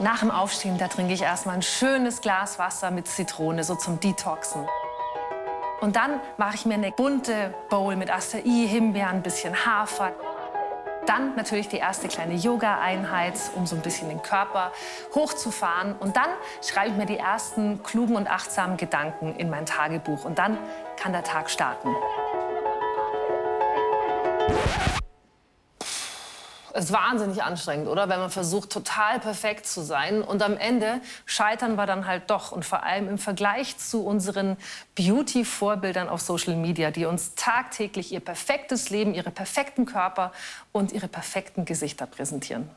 Nach dem Aufstehen, da trinke ich erstmal ein schönes Glas Wasser mit Zitrone, so zum Detoxen. Und dann mache ich mir eine bunte Bowl mit Acai, Himbeeren, ein bisschen Hafer. Dann natürlich die erste kleine Yoga-Einheit, um so ein bisschen den Körper hochzufahren. Und dann schreibe ich mir die ersten klugen und achtsamen Gedanken in mein Tagebuch. Und dann kann der Tag starten. Ist wahnsinnig anstrengend, oder? Wenn man versucht, total perfekt zu sein. Und am Ende scheitern wir dann halt doch. Und vor allem im Vergleich zu unseren Beauty-Vorbildern auf Social Media, die uns tagtäglich ihr perfektes Leben, ihre perfekten Körper und ihre perfekten Gesichter präsentieren.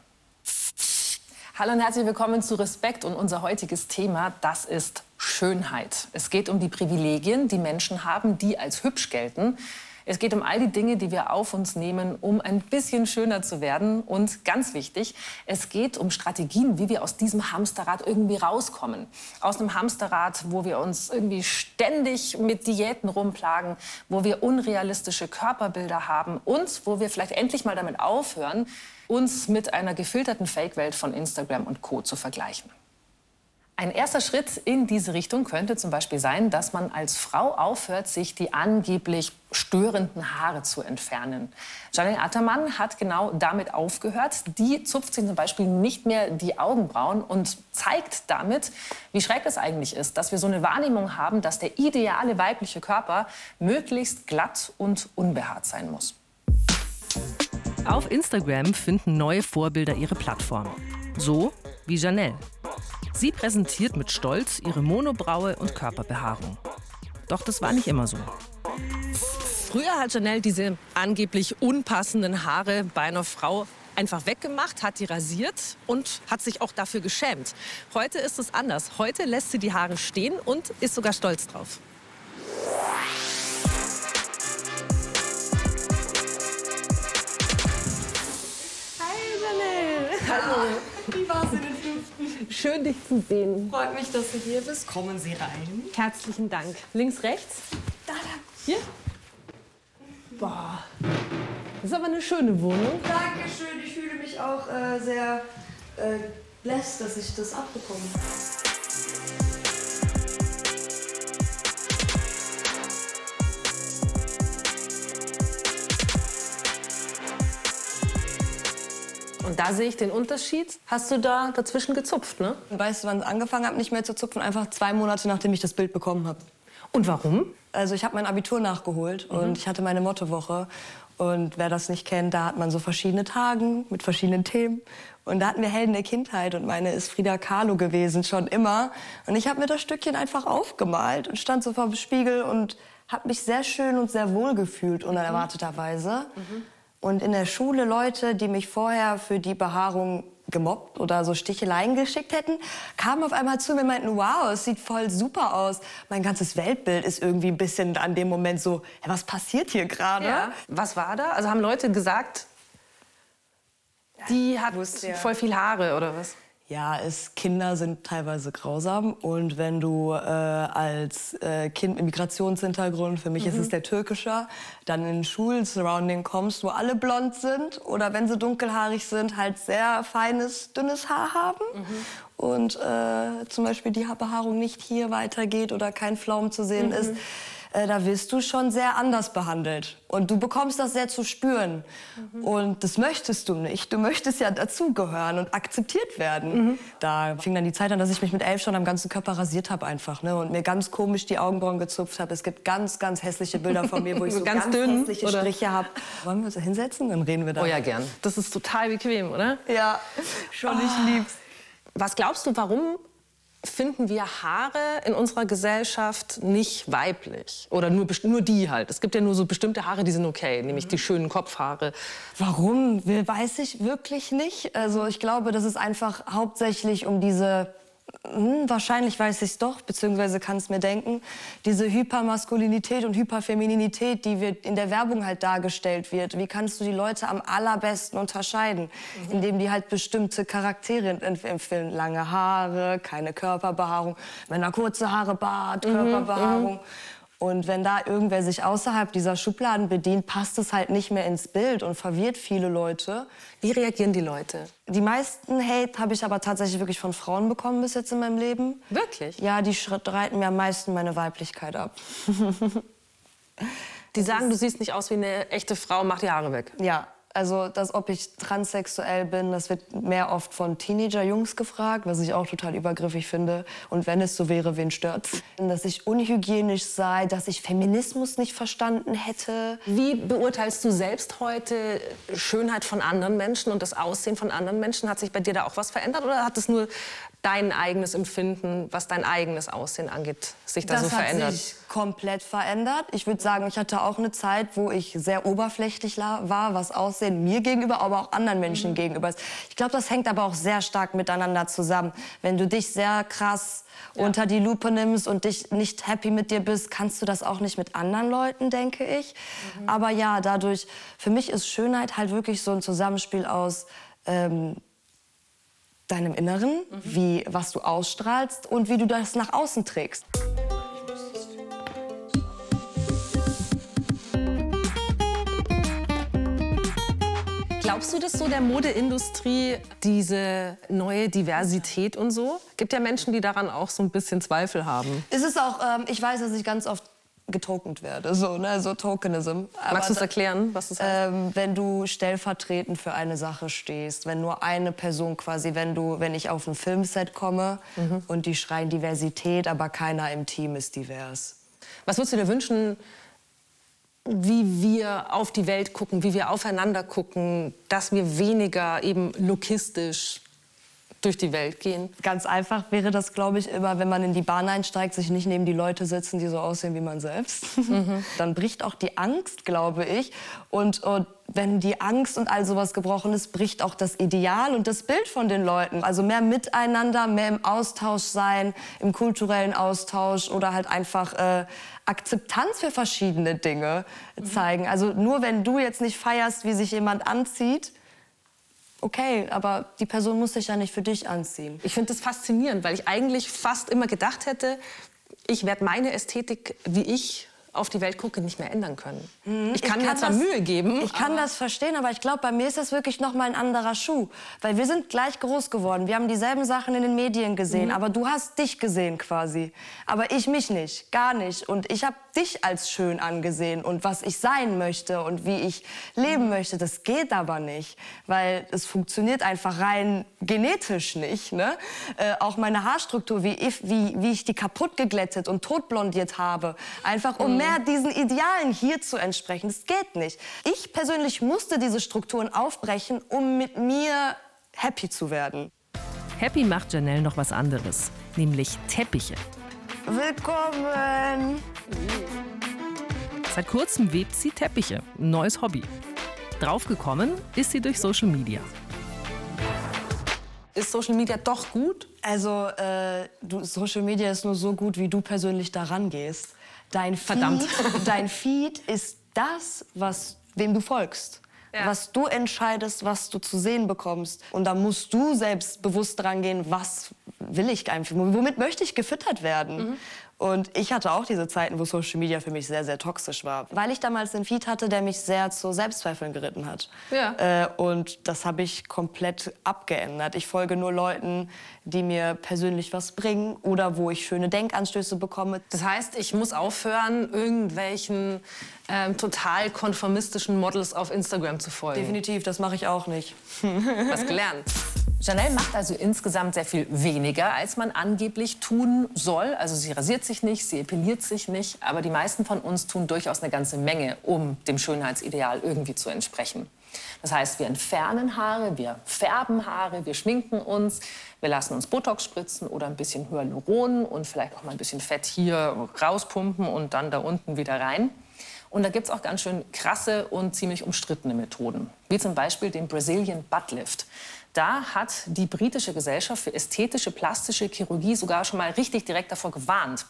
Hallo und herzlich willkommen zu Respekt und unser heutiges Thema, das ist Schönheit. Es geht um die Privilegien, die Menschen haben, die als hübsch gelten. Es geht um all die Dinge, die wir auf uns nehmen, um ein bisschen schöner zu werden. Und ganz wichtig, es geht um Strategien, wie wir aus diesem Hamsterrad irgendwie rauskommen. Aus einem Hamsterrad, wo wir uns irgendwie ständig mit Diäten rumplagen, wo wir unrealistische Körperbilder haben und wo wir vielleicht endlich mal damit aufhören, uns mit einer gefilterten Fake-Welt von Instagram und Co. zu vergleichen. Ein erster Schritt in diese Richtung könnte zum Beispiel sein, dass man als Frau aufhört, sich die angeblich störenden Haare zu entfernen. Janine Attermann hat genau damit aufgehört. Die zupft sich zum Beispiel nicht mehr die Augenbrauen und zeigt damit, wie schräg es eigentlich ist, dass wir so eine Wahrnehmung haben, dass der ideale weibliche Körper möglichst glatt und unbehaart sein muss. Auf Instagram finden neue Vorbilder ihre Plattform. So wie Janelle. Sie präsentiert mit Stolz ihre Monobraue und Körperbehaarung. Doch das war nicht immer so. Früher hat Janelle diese angeblich unpassenden Haare bei einer Frau einfach weggemacht, hat die rasiert und hat sich auch dafür geschämt. Heute ist es anders. Heute lässt sie die Haare stehen und ist sogar stolz drauf. Hi Janelle. Hallo. Wie war's in den Fünften? Schön, dich zu sehen. Freut mich, dass du hier bist. Kommen Sie rein. Herzlichen Dank. Links, rechts? Da, da. Hier? Boah. Das ist aber eine schöne Wohnung. Dankeschön. Ich fühle mich auch äh, sehr äh, blessed, dass ich das abbekomme. Und da sehe ich den Unterschied. Hast du da dazwischen gezupft, ne? Weißt du, wann ich angefangen habe, nicht mehr zu zupfen? Einfach zwei Monate, nachdem ich das Bild bekommen habe. Und warum? Also ich habe mein Abitur nachgeholt und ich hatte meine Mottowoche. Und wer das nicht kennt, da hat man so verschiedene Tagen mit verschiedenen Themen. Und da hatten wir Helden der Kindheit und meine ist Frida Kahlo gewesen, schon immer. Und ich habe mir das Stückchen einfach aufgemalt und stand so vor dem Spiegel und habe mich sehr schön und sehr wohl gefühlt, unerwarteterweise. Und in der Schule Leute, die mich vorher für die Behaarung gemobbt oder so Sticheleien geschickt hätten, kamen auf einmal zu mir und meinten, wow, es sieht voll super aus. Mein ganzes Weltbild ist irgendwie ein bisschen an dem Moment so, hey, was passiert hier gerade? Was war da? Also haben Leute gesagt, die hat ja. voll viel Haare oder was? Ja, es, Kinder sind teilweise grausam. Und wenn du äh, als äh, Kind mit Migrationshintergrund, für mich ist es der türkischer, dann in Schulsurrounding kommst, wo alle blond sind oder wenn sie dunkelhaarig sind, halt sehr feines, dünnes Haar haben. Und äh, zum Beispiel die Behaarung nicht hier weitergeht oder kein Flaum zu sehen ist. Äh, da wirst du schon sehr anders behandelt. Und du bekommst das sehr zu spüren. Und das möchtest du nicht. Du möchtest ja dazugehören und akzeptiert werden. Da fing dann die Zeit an, dass ich mich mit elf schon am ganzen Körper rasiert habe einfach. Ne? Und mir ganz komisch die Augenbrauen gezupft habe. Es gibt ganz, ganz hässliche Bilder von mir, wo ich so Ganz ganz, dünn, hässliche oder? Striche habe. Wollen wir uns da hinsetzen? Dann reden wir da. Oh ja, gern. Das ist total bequem, oder? Ja, schon, ich lieb's. Was glaubst du, warum finden wir Haare in unserer Gesellschaft nicht weiblich? Oder nur, nur die halt. Es gibt ja nur so bestimmte Haare, die sind okay, nämlich die schönen Kopfhaare. Warum, weiß ich wirklich nicht. Also ich glaube, das ist einfach hauptsächlich um diese, hm, wahrscheinlich weiß ich es doch, beziehungsweise kann es mir denken, diese Hypermaskulinität und Hyperfemininität, die wird in der Werbung halt dargestellt wird. Wie kannst du die Leute am allerbesten unterscheiden? Indem die halt bestimmte Charaktere empfehlen. Lange Haare, keine Körperbehaarung, Männer kurze Haare, Bart, Körperbehaarung. Und wenn da irgendwer sich außerhalb dieser Schubladen bedient, passt es halt nicht mehr ins Bild und verwirrt viele Leute. Wie reagieren die Leute? Die meisten Hate habe ich aber tatsächlich wirklich von Frauen bekommen bis jetzt in meinem Leben. Wirklich? Ja, die streiten mir am meisten meine Weiblichkeit ab. die sagen, du siehst nicht aus wie eine echte Frau, mach die Haare weg. Ja, also, dass, ob ich transsexuell bin, das wird mehr oft von Teenager-Jungs gefragt, was ich auch total übergriffig finde. Und wenn es so wäre, wen stört's? Dass ich unhygienisch sei, dass ich Feminismus nicht verstanden hätte. Wie beurteilst du selbst heute Schönheit von anderen Menschen und das Aussehen von anderen Menschen? Hat sich bei dir da auch was verändert oder hat es nur dein eigenes Empfinden, was dein eigenes Aussehen angeht, sich da das so verändert? Das hat sich komplett verändert. Ich würde sagen, ich hatte auch eine Zeit, wo ich sehr oberflächlich war, was Aussehen mir gegenüber, aber auch anderen Menschen mhm. gegenüber ist. Ich glaube, das hängt aber auch sehr stark miteinander zusammen. Wenn du dich sehr krass ja. unter die Lupe nimmst und dich nicht happy mit dir bist, kannst du das auch nicht mit anderen Leuten, denke ich. Mhm. Aber ja, dadurch, für mich ist Schönheit halt wirklich so ein Zusammenspiel aus ähm, deinem Inneren, mhm. wie, was du ausstrahlst und wie du das nach außen trägst. Glaubst du das so der Modeindustrie, diese neue Diversität und so? Gibt ja Menschen, die daran auch so ein bisschen Zweifel haben. Es ist auch, ähm, ich weiß, dass ich ganz oft getokent werde, so, ne, so Tokenism. Aber Magst du es erklären, was das heißt? Ähm, wenn du stellvertretend für eine Sache stehst, wenn nur eine Person quasi, wenn du, wenn ich auf ein Filmset komme mhm. und die schreien Diversität, aber keiner im Team ist divers. Was würdest du dir wünschen, wie wir auf die Welt gucken, wie wir aufeinander gucken, dass wir weniger eben lokistisch durch die Welt gehen? Ganz einfach wäre das, glaube ich, immer, wenn man in die Bahn einsteigt, sich nicht neben die Leute setzen, die so aussehen wie man selbst. Mhm. Dann bricht auch die Angst, glaube ich. Und, und wenn die Angst und all sowas gebrochen ist, bricht auch das Ideal und das Bild von den Leuten. Also mehr Miteinander, mehr im Austausch sein, im kulturellen Austausch oder halt einfach äh, Akzeptanz für verschiedene Dinge zeigen. Also nur wenn du jetzt nicht feierst, wie sich jemand anzieht, okay, aber die Person muss sich ja nicht für dich anziehen. Ich finde das faszinierend, weil ich eigentlich fast immer gedacht hätte, ich werde meine Ästhetik, wie ich auf die Welt gucke, nicht mehr ändern können. Hm, ich kann, ich kann mir zwar das, Mühe geben. Ich kann das verstehen, aber ich glaube, bei mir ist das wirklich noch mal ein anderer Schuh. Weil wir sind gleich groß geworden. Wir haben dieselben Sachen in den Medien gesehen. Mhm. Aber du hast dich gesehen quasi. Aber ich mich nicht. Gar nicht. Und ich habe dich als schön angesehen. Und was ich sein möchte und wie ich leben mhm. möchte, das geht aber nicht. Weil es funktioniert einfach rein genetisch nicht. Ne? Äh, auch meine Haarstruktur, wie ich, wie, wie ich die kaputt geglättet und totblondiert habe. Einfach um mehr diesen Idealen hier zu entsprechen. Das geht nicht. Ich persönlich musste diese Strukturen aufbrechen, um mit mir happy zu werden. Happy macht Janelle noch was anderes, nämlich Teppiche. Willkommen! Seit kurzem webt sie Teppiche, ein neues Hobby. Draufgekommen ist sie durch Social Media. Ist Social Media doch gut? Also, äh, du, Social Media ist nur so gut, wie du persönlich daran gehst. Dein Verdammt. Feed, dein Feed ist das, was, wem du folgst. Ja. Was du entscheidest, was du zu sehen bekommst. Und da musst du selbst bewusst dran gehen, was will ich einfach, womit möchte ich gefüttert werden. Mhm. Und ich hatte auch diese Zeiten, wo Social Media für mich sehr, sehr toxisch war. Weil ich damals einen Feed hatte, der mich sehr zu Selbstzweifeln geritten hat. Ja. Äh, und das habe ich komplett abgeändert. Ich folge nur Leuten, die mir persönlich was bringen oder wo ich schöne Denkanstöße bekomme. Das heißt, ich muss aufhören, irgendwelchen ähm, total konformistischen Models auf Instagram zu folgen. Definitiv, das mache ich auch nicht. was gelernt. Janelle macht also insgesamt sehr viel weniger, als man angeblich tun soll. Also sie rasiert sich nicht, sie epiliert sich nicht. Aber die meisten von uns tun durchaus eine ganze Menge, um dem Schönheitsideal irgendwie zu entsprechen. Das heißt, wir entfernen Haare, wir färben Haare, wir schminken uns, wir lassen uns Botox spritzen oder ein bisschen Hyaluron und vielleicht auch mal ein bisschen Fett hier rauspumpen und dann da unten wieder rein. Und da gibt es auch ganz schön krasse und ziemlich umstrittene Methoden, wie zum Beispiel den Brazilian Butt Lift. Da hat die britische Gesellschaft für ästhetische plastische Chirurgie sogar schon mal richtig direkt davor gewarnt.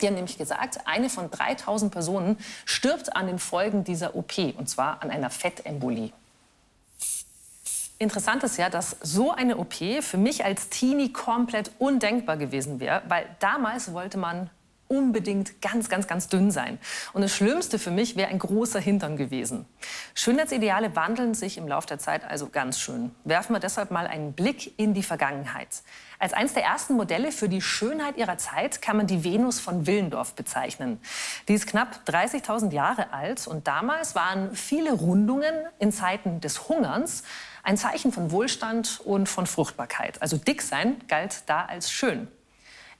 Die haben nämlich gesagt, eine von 3000 Personen stirbt an den Folgen dieser OP, und zwar an einer Fettembolie. Interessant ist ja, dass so eine OP für mich als Teenie komplett undenkbar gewesen wäre, weil damals wollte man unbedingt ganz, ganz, ganz dünn sein. Und das Schlimmste für mich wäre ein großer Hintern gewesen. Schönheitsideale wandeln sich im Laufe der Zeit also ganz schön. Werfen wir deshalb mal einen Blick in die Vergangenheit. Als eines der ersten Modelle für die Schönheit ihrer Zeit kann man die Venus von Willendorf bezeichnen. Die ist knapp 30.000 Jahre alt und damals waren viele Rundungen in Zeiten des Hungerns ein Zeichen von Wohlstand und von Fruchtbarkeit. Also dick sein galt da als schön.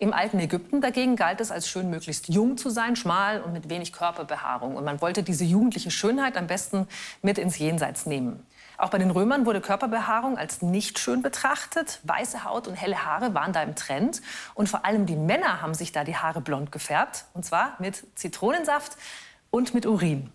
Im alten Ägypten dagegen galt es als schön, möglichst jung zu sein, schmal und mit wenig Körperbehaarung. Und man wollte diese jugendliche Schönheit am besten mit ins Jenseits nehmen. Auch bei den Römern wurde Körperbehaarung als nicht schön betrachtet. Weiße Haut und helle Haare waren da im Trend. Und vor allem die Männer haben sich da die Haare blond gefärbt. Und zwar mit Zitronensaft und mit Urin.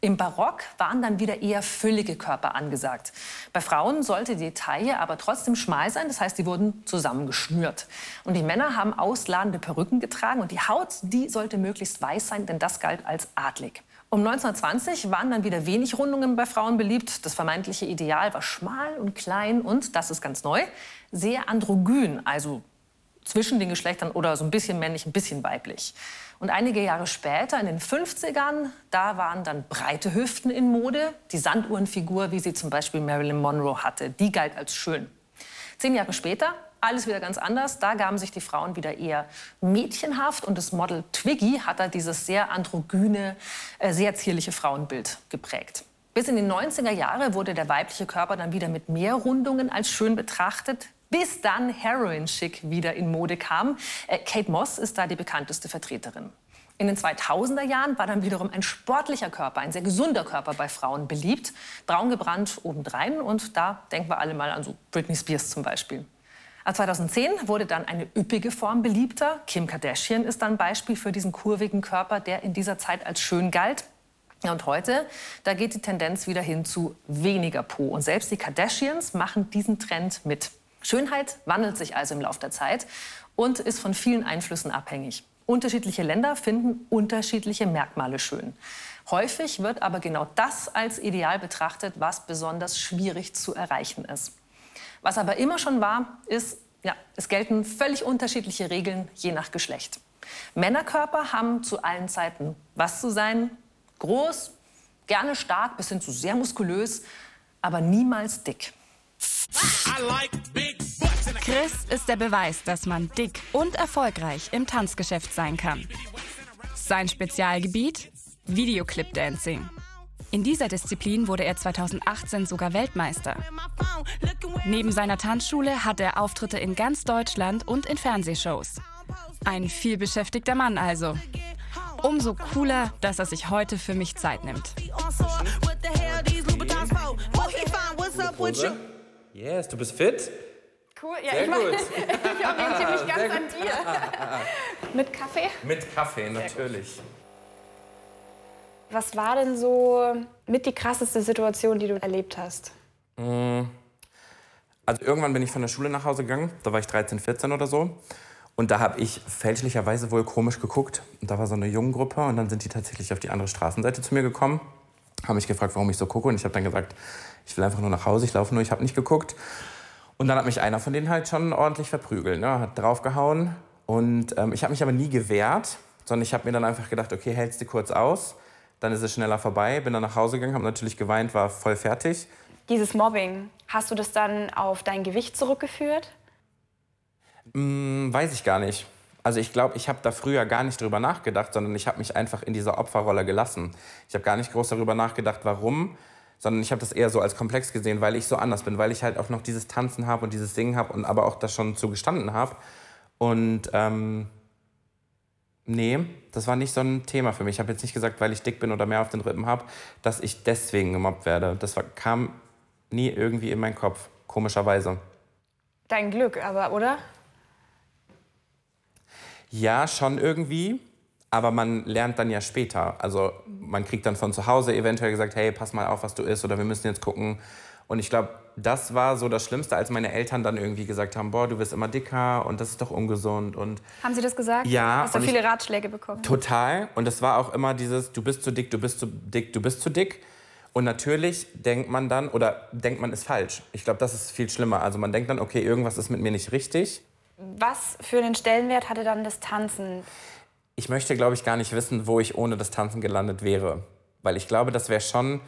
Im Barock waren dann wieder eher füllige Körper angesagt. Bei Frauen sollte die Taille aber trotzdem schmal sein, das heißt, die wurden zusammengeschnürt. Und die Männer haben ausladende Perücken getragen und die Haut, die sollte möglichst weiß sein, denn das galt als adlig. Um 1920 waren dann wieder wenig Rundungen bei Frauen beliebt. Das vermeintliche Ideal war schmal und klein und, das ist ganz neu, sehr androgyn, also zwischen den Geschlechtern oder so ein bisschen männlich, ein bisschen weiblich. Und einige Jahre später, in den 50ern, da waren dann breite Hüften in Mode. Die Sanduhrenfigur, wie sie zum Beispiel Marilyn Monroe hatte, die galt als schön. Zehn Jahre später alles wieder ganz anders. Da gaben sich die Frauen wieder eher mädchenhaft und das Model Twiggy hat da dieses sehr androgyne, äh, sehr zierliche Frauenbild geprägt. Bis in die 90er Jahre wurde der weibliche Körper dann wieder mit mehr Rundungen als schön betrachtet. Bis dann Heroin Chic wieder in Mode kam. Äh, Kate Moss ist da die bekannteste Vertreterin. In den 2000er Jahren war dann wiederum ein sportlicher Körper, ein sehr gesunder Körper bei Frauen beliebt. Braun gebrannt obendrein und da denken wir alle mal an so Britney Spears zum Beispiel. 2010 wurde dann eine üppige Form beliebter. Kim Kardashian ist dann Beispiel für diesen kurvigen Körper, der in dieser Zeit als schön galt. Und heute, da geht die Tendenz wieder hin zu weniger Po. Und selbst die Kardashians machen diesen Trend mit. Schönheit wandelt sich also im Laufe der Zeit und ist von vielen Einflüssen abhängig. Unterschiedliche Länder finden unterschiedliche Merkmale schön. Häufig wird aber genau das als Ideal betrachtet, was besonders schwierig zu erreichen ist. Was aber immer schon war, ist, ja, es gelten völlig unterschiedliche Regeln je nach Geschlecht. Männerkörper haben zu allen Zeiten was zu sein. Groß, gerne stark bis hin zu sehr muskulös, aber niemals dick. Chris ist der Beweis, dass man dick und erfolgreich im Tanzgeschäft sein kann. Sein Spezialgebiet? Videoclip Dancing. In dieser Disziplin wurde er 2018 sogar Weltmeister. Neben seiner Tanzschule hat er Auftritte in ganz Deutschland und in Fernsehshows. Ein vielbeschäftigter Mann also. Umso cooler, dass er sich heute für mich Zeit nimmt. Yes, du bist fit? Cool, ja, Sehr ich, mein, ich orientiere mich ganz an dir. Mit Kaffee? Mit Kaffee, natürlich. Was war denn so mit die krasseste Situation, die du erlebt hast? Also irgendwann bin ich von der Schule nach Hause gegangen, da war ich 13, 14 oder so. Und da habe ich fälschlicherweise wohl komisch geguckt. Und da war so eine Jungengruppe und dann sind die tatsächlich auf die andere Straßenseite zu mir gekommen, haben mich gefragt, warum ich so gucke. Und ich habe dann gesagt, ich will einfach nur nach Hause, ich laufe nur, ich habe nicht geguckt. Und dann hat mich einer von denen halt schon ordentlich verprügelt, ne? hat draufgehauen. Und ähm, ich habe mich aber nie gewehrt, sondern ich habe mir dann einfach gedacht, okay, hältst du kurz aus, dann ist es schneller vorbei. Bin dann nach Hause gegangen, habe natürlich geweint, war voll fertig. Dieses Mobbing, hast du das dann auf dein Gewicht zurückgeführt? Hm, weiß ich gar nicht. Also ich glaube, ich habe da früher gar nicht drüber nachgedacht, sondern ich habe mich einfach in dieser Opferrolle gelassen. Ich habe gar nicht groß darüber nachgedacht, warum, sondern ich habe das eher so als komplex gesehen, weil ich so anders bin, weil ich halt auch noch dieses Tanzen habe und dieses Singen habe und aber auch das schon zugestanden habe. Und ähm, nee, das war nicht so ein Thema für mich. Ich habe jetzt nicht gesagt, weil ich dick bin oder mehr auf den Rippen habe, dass ich deswegen gemobbt werde. Das war, kam nie irgendwie in meinen Kopf, komischerweise. Dein Glück, aber, oder? Ja, schon irgendwie. Aber man lernt dann ja später. Also man kriegt dann von zu Hause eventuell gesagt, hey, pass mal auf, was du isst oder wir müssen jetzt gucken. Und ich glaube, das war so das Schlimmste, als meine Eltern dann irgendwie gesagt haben, boah, du wirst immer dicker und das ist doch ungesund. Und Haben sie das gesagt? Ja, Hast du viele Ratschläge bekommen? Total. Und es war auch immer dieses, du bist zu dick, du bist zu dick, du bist zu dick. Und natürlich denkt man dann, oder denkt man ist falsch. Ich glaube, das ist viel schlimmer. Also man denkt dann, okay, irgendwas ist mit mir nicht richtig. Was für einen Stellenwert hatte dann das Tanzen? ich möchte, glaube ich, gar nicht wissen, wo ich ohne das Tanzen gelandet wäre. Weil ich glaube, das wäre schon,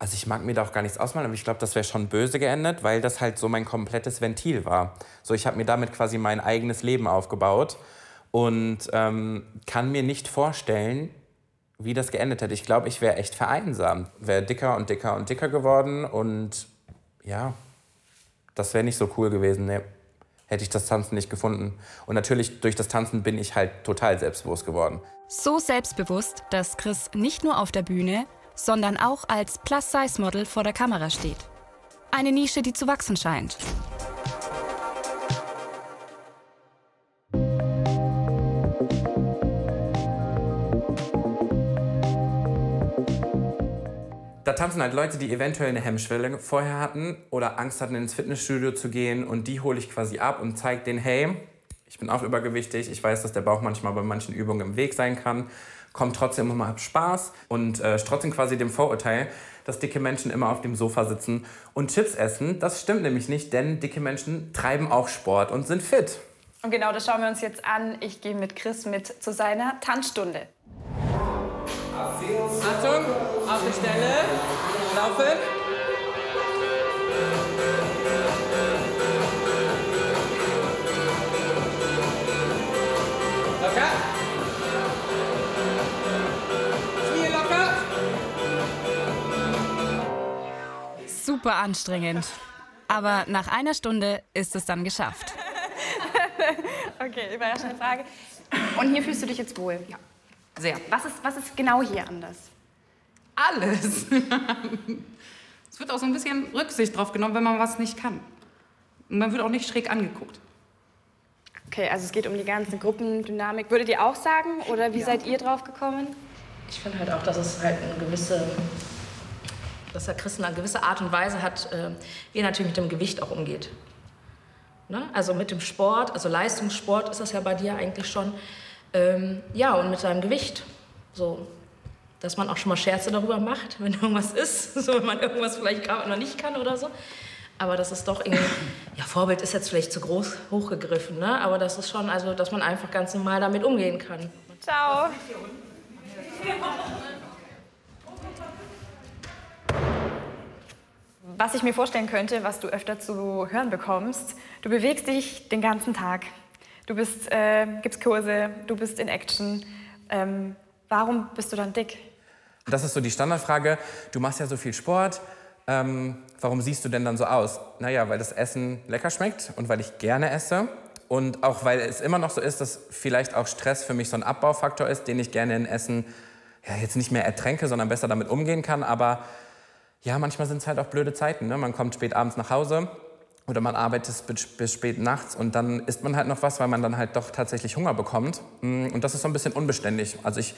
also ich mag mir da auch gar nichts ausmalen, aber ich glaube, das wäre schon böse geendet, weil das halt so mein komplettes Ventil war. So, ich habe mir damit quasi mein eigenes Leben aufgebaut und ähm, kann mir nicht vorstellen, wie das geendet hätte. Ich glaube, ich wäre echt vereinsamt. Wäre dicker und dicker und dicker geworden und ja, das wäre nicht so cool gewesen. Nee hätte ich das Tanzen nicht gefunden. Und natürlich durch das Tanzen bin ich halt total selbstbewusst geworden. So selbstbewusst, dass Chris nicht nur auf der Bühne, sondern auch als Plus-Size-Model vor der Kamera steht. Eine Nische, die zu wachsen scheint. Da tanzen halt Leute, die eventuell eine Hemmschwelle vorher hatten oder Angst hatten, ins Fitnessstudio zu gehen und die hole ich quasi ab und zeige denen, hey, ich bin auch übergewichtig, ich weiß, dass der Bauch manchmal bei manchen Übungen im Weg sein kann, kommt trotzdem immer hab Spaß und äh, trotzdem quasi dem Vorurteil, dass dicke Menschen immer auf dem Sofa sitzen und Chips essen. Das stimmt nämlich nicht, denn dicke Menschen treiben auch Sport und sind fit. Und genau das schauen wir uns jetzt an. Ich gehe mit Chris mit zu seiner Tanzstunde. Achtung, auf die Stelle, laufen. Locker. Knie locker. Super anstrengend. Aber nach einer Stunde ist es dann geschafft. Okay, überraschende Frage. Und hier fühlst du dich jetzt wohl? Ja. Sehr. Was ist, was ist genau hier anders? Alles. es wird auch so ein bisschen Rücksicht drauf genommen, wenn man was nicht kann. Und man wird auch nicht schräg angeguckt. Okay, also es geht um die ganze Gruppendynamik. Würdet ihr auch sagen? Oder wie seid ihr drauf gekommen? Ich finde halt auch, dass es halt eine gewisse, dass der Christen eine gewisse Art und Weise hat, äh, wie er natürlich mit dem Gewicht auch umgeht. Ne? Also mit dem Sport, also Leistungssport ist das ja bei dir eigentlich schon. Ähm, ja, und mit seinem Gewicht. So, dass man auch schon mal Scherze darüber macht, wenn irgendwas ist, so wenn man irgendwas vielleicht gerade noch nicht kann oder so. Aber das ist doch irgendwie, ja, Vorbild ist jetzt vielleicht zu groß hochgegriffen, ne? Aber das ist schon, also, dass man einfach ganz normal damit umgehen kann. Ciao. Was ich mir vorstellen könnte, was du öfter zu hören bekommst, du bewegst dich den ganzen Tag. Du bist, äh, gibst Kurse, du bist in Action. Ähm, warum bist du dann dick? Das ist so die Standardfrage. Du machst ja so viel Sport. Ähm, warum siehst du denn dann so aus? Naja, weil das Essen lecker schmeckt und weil ich gerne esse. Und auch weil es immer noch so ist, dass vielleicht auch Stress für mich so ein Abbaufaktor ist, den ich gerne in Essen ja, jetzt nicht mehr ertränke, sondern besser damit umgehen kann. Aber ja, manchmal sind es halt auch blöde Zeiten. Ne? Man kommt spät abends nach Hause oder man arbeitet bis, bis spät nachts und dann isst man halt noch was, weil man dann halt doch tatsächlich Hunger bekommt. Mm, und das ist so ein bisschen unbeständig. Also ich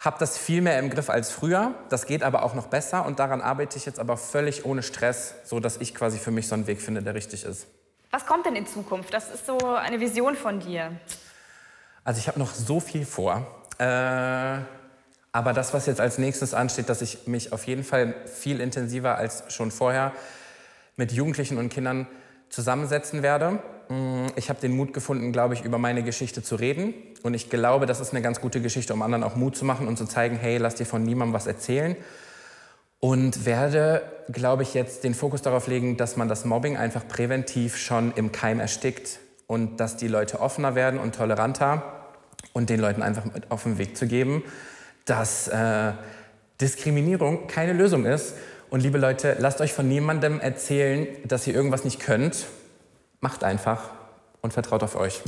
habe das viel mehr im Griff als früher. Das geht aber auch noch besser und daran arbeite ich jetzt aber völlig ohne Stress, so dass ich quasi für mich so einen Weg finde, der richtig ist. Was kommt denn in Zukunft? Das ist so eine Vision von dir. Also ich habe noch so viel vor. Äh, aber das, was jetzt als nächstes ansteht, dass ich mich auf jeden Fall viel intensiver als schon vorher mit Jugendlichen und Kindern zusammensetzen werde. Mm, ich habe den Mut gefunden, glaube ich, über meine Geschichte zu reden. Und ich glaube, das ist eine ganz gute Geschichte, um anderen auch Mut zu machen und zu zeigen, hey, lass dir von niemandem was erzählen. Und werde, glaube ich, jetzt den Fokus darauf legen, dass man das Mobbing einfach präventiv schon im Keim erstickt und dass die Leute offener werden und toleranter und den Leuten einfach mit auf den Weg zu geben, dass äh, Diskriminierung keine Lösung ist. Und liebe Leute, lasst euch von niemandem erzählen, dass ihr irgendwas nicht könnt. Macht einfach und vertraut auf euch.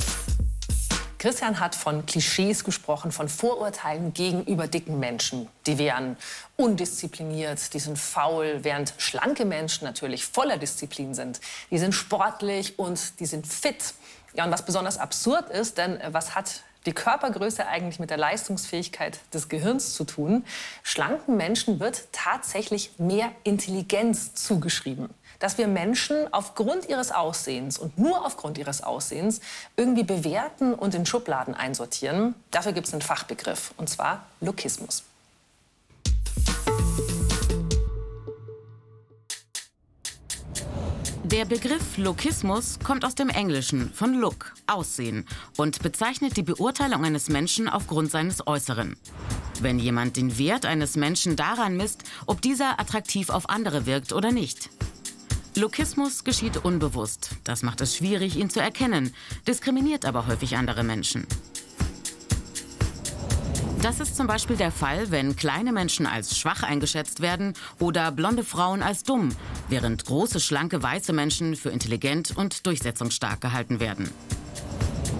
Christian hat von Klischees gesprochen, von Vorurteilen gegenüber dicken Menschen. Die wären undiszipliniert, die sind faul, während schlanke Menschen natürlich voller Disziplin sind. Die sind sportlich und die sind fit. Ja, und was besonders absurd ist, denn äh, was hat die Körpergröße eigentlich mit der Leistungsfähigkeit des Gehirns zu tun? Schlanken Menschen wird tatsächlich mehr Intelligenz zugeschrieben dass wir Menschen aufgrund ihres Aussehens und nur aufgrund ihres Aussehens irgendwie bewerten und in Schubladen einsortieren. Dafür gibt es einen Fachbegriff, und zwar Lokismus. Der Begriff Lookismus kommt aus dem Englischen von Look, Aussehen und bezeichnet die Beurteilung eines Menschen aufgrund seines Äußeren. Wenn jemand den Wert eines Menschen daran misst, ob dieser attraktiv auf andere wirkt oder nicht. Lookismus geschieht unbewusst. Das macht es schwierig, ihn zu erkennen, diskriminiert aber häufig andere Menschen. Das ist zum Beispiel der Fall, wenn kleine Menschen als schwach eingeschätzt werden oder blonde Frauen als dumm, während große, schlanke, weiße Menschen für intelligent und durchsetzungsstark gehalten werden.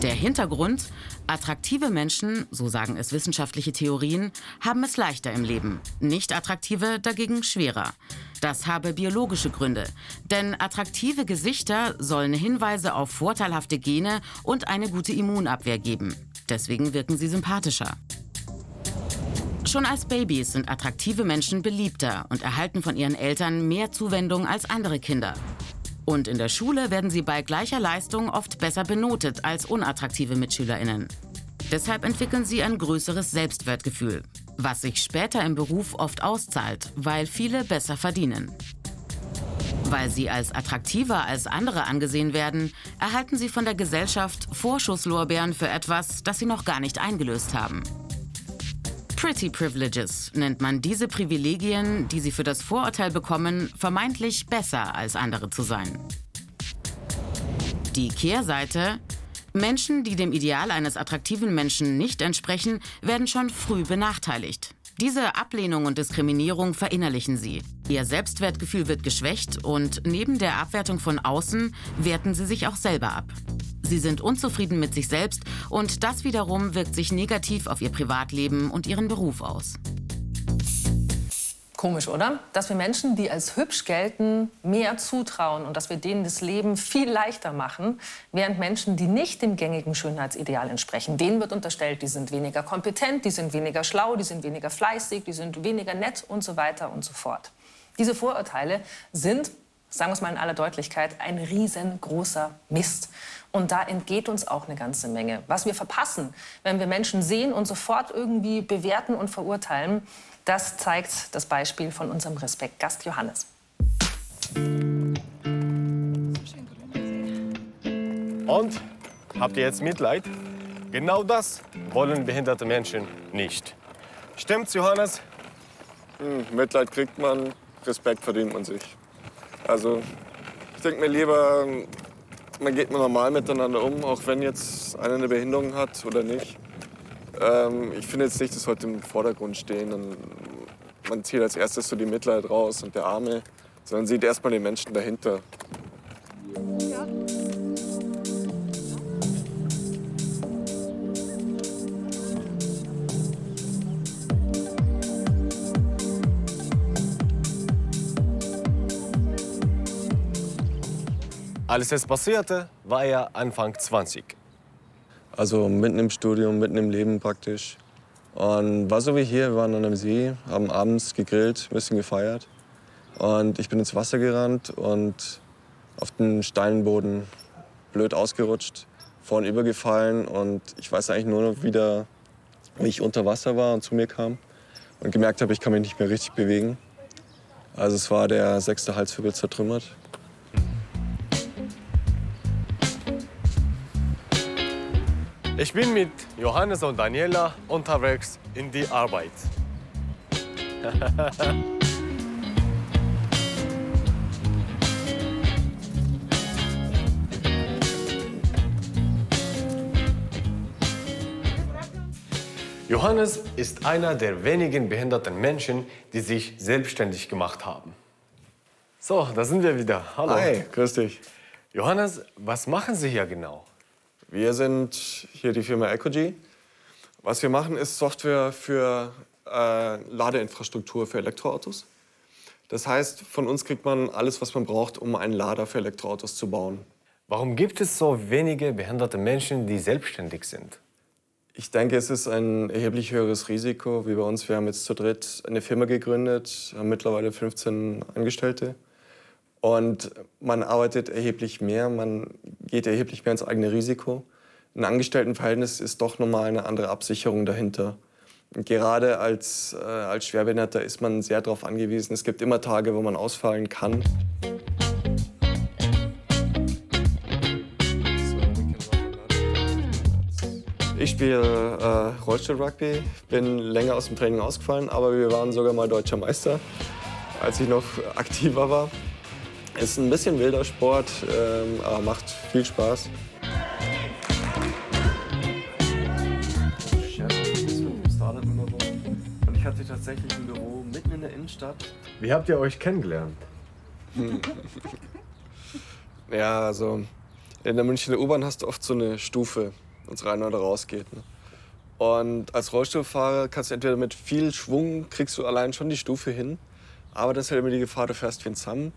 Der Hintergrund? Attraktive Menschen, so sagen es wissenschaftliche Theorien, haben es leichter im Leben. Nicht attraktive dagegen schwerer. Das habe biologische Gründe. Denn attraktive Gesichter sollen Hinweise auf vorteilhafte Gene und eine gute Immunabwehr geben. Deswegen wirken sie sympathischer. Schon als Babys sind attraktive Menschen beliebter und erhalten von ihren Eltern mehr Zuwendung als andere Kinder. Und in der Schule werden sie bei gleicher Leistung oft besser benotet als unattraktive Mitschülerinnen. Deshalb entwickeln sie ein größeres Selbstwertgefühl, was sich später im Beruf oft auszahlt, weil viele besser verdienen. Weil sie als attraktiver als andere angesehen werden, erhalten sie von der Gesellschaft Vorschusslorbeeren für etwas, das sie noch gar nicht eingelöst haben. Pretty Privileges nennt man diese Privilegien, die sie für das Vorurteil bekommen, vermeintlich besser als andere zu sein. Die Kehrseite? Menschen, die dem Ideal eines attraktiven Menschen nicht entsprechen, werden schon früh benachteiligt. Diese Ablehnung und Diskriminierung verinnerlichen sie. Ihr Selbstwertgefühl wird geschwächt und neben der Abwertung von außen werten sie sich auch selber ab. Sie sind unzufrieden mit sich selbst und das wiederum wirkt sich negativ auf ihr Privatleben und ihren Beruf aus. Komisch, oder? Dass wir Menschen, die als hübsch gelten, mehr zutrauen und dass wir denen das Leben viel leichter machen, während Menschen, die nicht dem gängigen Schönheitsideal entsprechen, denen wird unterstellt, die sind weniger kompetent, die sind weniger schlau, die sind weniger fleißig, die sind weniger nett und so weiter und so fort. Diese Vorurteile sind, sagen wir es mal in aller Deutlichkeit, ein riesengroßer Mist. Und da entgeht uns auch eine ganze Menge. Was wir verpassen, wenn wir Menschen sehen und sofort irgendwie bewerten und verurteilen, das zeigt das Beispiel von unserem Respektgast Johannes. Und? Habt ihr jetzt Mitleid? Genau das wollen behinderte Menschen nicht. Stimmt's, Johannes? Hm, Mitleid kriegt man, Respekt verdient man sich. Also, ich denke mir lieber, man geht normal miteinander um, auch wenn jetzt einer eine Behinderung hat oder nicht. Ähm, ich finde jetzt nicht, dass heute im Vordergrund stehen und man zieht als erstes so die Mitleid raus und der Arme, sondern sieht erstmal den Menschen dahinter. Ja. Als es passierte, war er Anfang 20. Also mitten im Studium, mitten im Leben praktisch. Und war so wie hier, wir waren an einem See, haben abends gegrillt, ein bisschen gefeiert. Und ich bin ins Wasser gerannt und auf den Steinboden blöd ausgerutscht, vorn übergefallen und ich weiß eigentlich nur noch wieder, wie ich unter Wasser war und zu mir kam und gemerkt habe, ich kann mich nicht mehr richtig bewegen. Also es war der sechste Halswirbel zertrümmert. Ich bin mit Johannes und Daniela unterwegs in die Arbeit. Johannes ist einer der wenigen behinderten Menschen, die sich selbstständig gemacht haben. So, da sind wir wieder. Hallo. Hi, grüß dich. Johannes, was machen Sie hier genau? Wir sind hier die Firma Ecogy. Was wir machen, ist Software für äh, Ladeinfrastruktur für Elektroautos. Das heißt, von uns kriegt man alles, was man braucht, um einen Lader für Elektroautos zu bauen. Warum gibt es so wenige behinderte Menschen, die selbstständig sind? Ich denke, es ist ein erheblich höheres Risiko wie bei uns. Wir haben jetzt zu dritt eine Firma gegründet, haben mittlerweile 15 Angestellte. Und man arbeitet erheblich mehr, man geht erheblich mehr ins eigene Risiko. Ein Angestelltenverhältnis ist doch nochmal eine andere Absicherung dahinter. Gerade als, äh, als Schwerbehinderter ist man sehr darauf angewiesen. Es gibt immer Tage, wo man ausfallen kann. Ich spiele äh, Rollstuhl-Rugby, bin länger aus dem Training ausgefallen, aber wir waren sogar mal deutscher Meister, als ich noch aktiver war. Ist ein bisschen wilder Sport, ähm, aber macht viel Spaß. Und ich hatte tatsächlich ein Büro mitten in der Innenstadt. Wie habt ihr euch kennengelernt? Ja, also in der Münchner U-Bahn hast du oft so eine Stufe, wenn es rein oder raus geht. Ne? Und als Rollstuhlfahrer kannst du entweder mit viel Schwung kriegst du allein schon die Stufe hin, aber das ist halt immer die Gefahr, du fährst wie ein Zamm.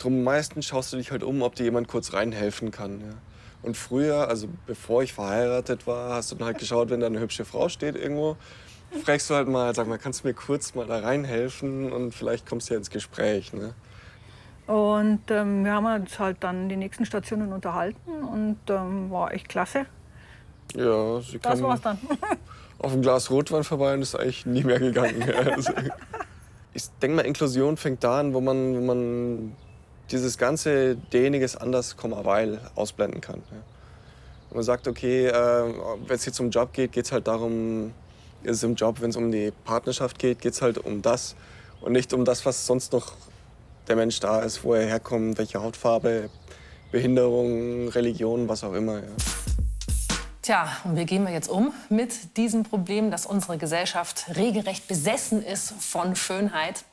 Drum meistens schaust du dich halt um, ob dir jemand kurz reinhelfen kann. Ja. Und früher, also bevor ich verheiratet war, hast du dann halt geschaut, wenn da eine hübsche Frau steht irgendwo, fragst du halt mal, sag mal, kannst du mir kurz mal da reinhelfen und vielleicht kommst du ja ins Gespräch. Ne? Und ähm, wir haben uns halt dann die nächsten Stationen unterhalten und ähm, war echt klasse. Ja, sie Das war's dann. auf ein Glas Rotwein vorbei und ist eigentlich nie mehr gegangen. Also, ich denke mal, Inklusion fängt da an, wo man, wo man dieses ganze deniges anders, Komma, weil ausblenden kann. Ja. Und man sagt, okay, äh, wenn es jetzt um Job geht, geht es halt darum, ist es im Job, wenn es um die Partnerschaft geht, geht es halt um das und nicht um das, was sonst noch der Mensch da ist, wo er herkommt, welche Hautfarbe, Behinderung, Religion, was auch immer. Ja. Tja, und wie gehen wir jetzt um mit diesem Problem, dass unsere Gesellschaft regelrecht besessen ist von Schönheit?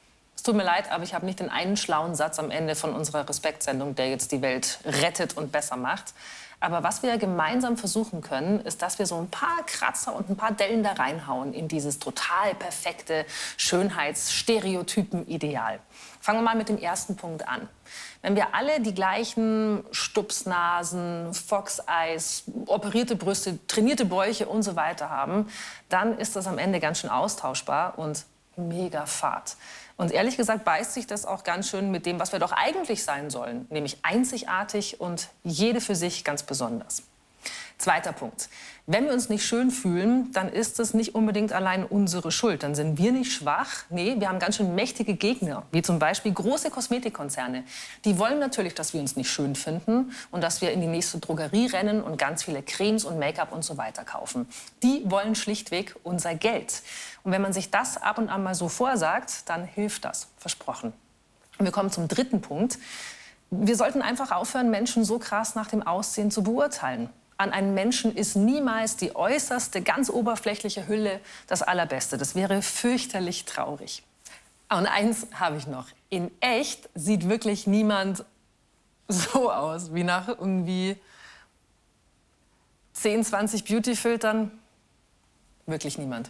Tut mir leid, aber ich habe nicht den einen schlauen Satz am Ende von unserer Respektsendung, der jetzt die Welt rettet und besser macht. Aber was wir gemeinsam versuchen können, ist, dass wir so ein paar Kratzer und ein paar Dellen da reinhauen in dieses total perfekte Schönheitsstereotypen-Ideal. Fangen wir mal mit dem ersten Punkt an. Wenn wir alle die gleichen Stupsnasen, Fox-Eyes, operierte Brüste, trainierte Bäuche und so weiter haben, dann ist das am Ende ganz schön austauschbar und mega fad. Und ehrlich gesagt beißt sich das auch ganz schön mit dem, was wir doch eigentlich sein sollen, nämlich einzigartig und jede für sich ganz besonders. Zweiter Punkt. Wenn wir uns nicht schön fühlen, dann ist es nicht unbedingt allein unsere Schuld. Dann sind wir nicht schwach. Nee, wir haben ganz schön mächtige Gegner, wie zum Beispiel große Kosmetikkonzerne. Die wollen natürlich, dass wir uns nicht schön finden und dass wir in die nächste Drogerie rennen und ganz viele Cremes und Make-up und so weiter kaufen. Die wollen schlichtweg unser Geld. Und wenn man sich das ab und an mal so vorsagt, dann hilft das, versprochen. Und wir kommen zum dritten Punkt. Wir sollten einfach aufhören, Menschen so krass nach dem Aussehen zu beurteilen. An einem Menschen ist niemals die äußerste, ganz oberflächliche Hülle das Allerbeste. Das wäre fürchterlich traurig. Und eins habe ich noch. In echt sieht wirklich niemand so aus wie nach irgendwie 10, 20 Beauty-Filtern. Wirklich niemand.